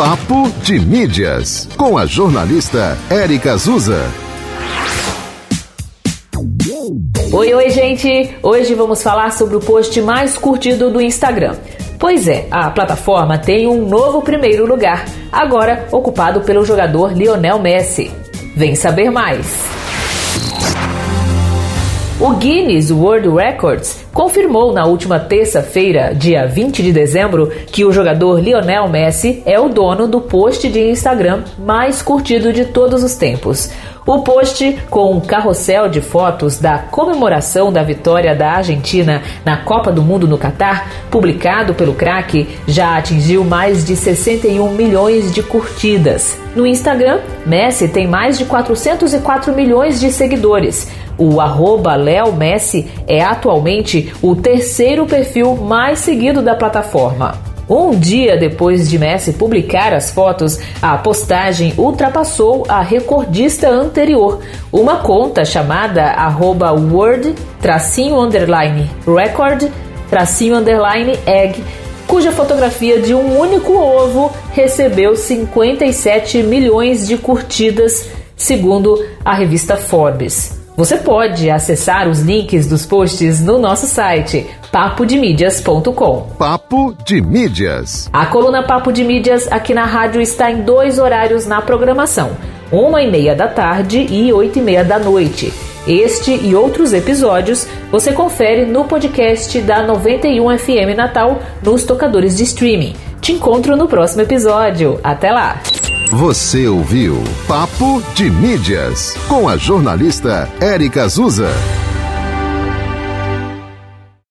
Papo de Mídias, com a jornalista Érica Azusa. Oi, oi, gente! Hoje vamos falar sobre o post mais curtido do Instagram. Pois é, a plataforma tem um novo primeiro lugar, agora ocupado pelo jogador Lionel Messi. Vem saber mais! O Guinness World Records confirmou na última terça-feira, dia 20 de dezembro, que o jogador Lionel Messi é o dono do post de Instagram mais curtido de todos os tempos. O post, com um carrossel de fotos da comemoração da vitória da Argentina na Copa do Mundo no Catar, publicado pelo craque, já atingiu mais de 61 milhões de curtidas. No Instagram, Messi tem mais de 404 milhões de seguidores. O arroba Léo Messi é atualmente o terceiro perfil mais seguido da plataforma. Um dia depois de Messi publicar as fotos, a postagem ultrapassou a recordista anterior, uma conta chamada arroba word record egg cuja fotografia de um único ovo recebeu 57 milhões de curtidas, segundo a revista Forbes. Você pode acessar os links dos posts no nosso site papodemídias.com. Papo de Mídias. A coluna Papo de Mídias aqui na rádio está em dois horários na programação: uma e meia da tarde e oito e meia da noite. Este e outros episódios você confere no podcast da 91 FM Natal nos tocadores de streaming. Te encontro no próximo episódio. Até lá! Você ouviu Papo de Mídias com a jornalista Érica Azusa.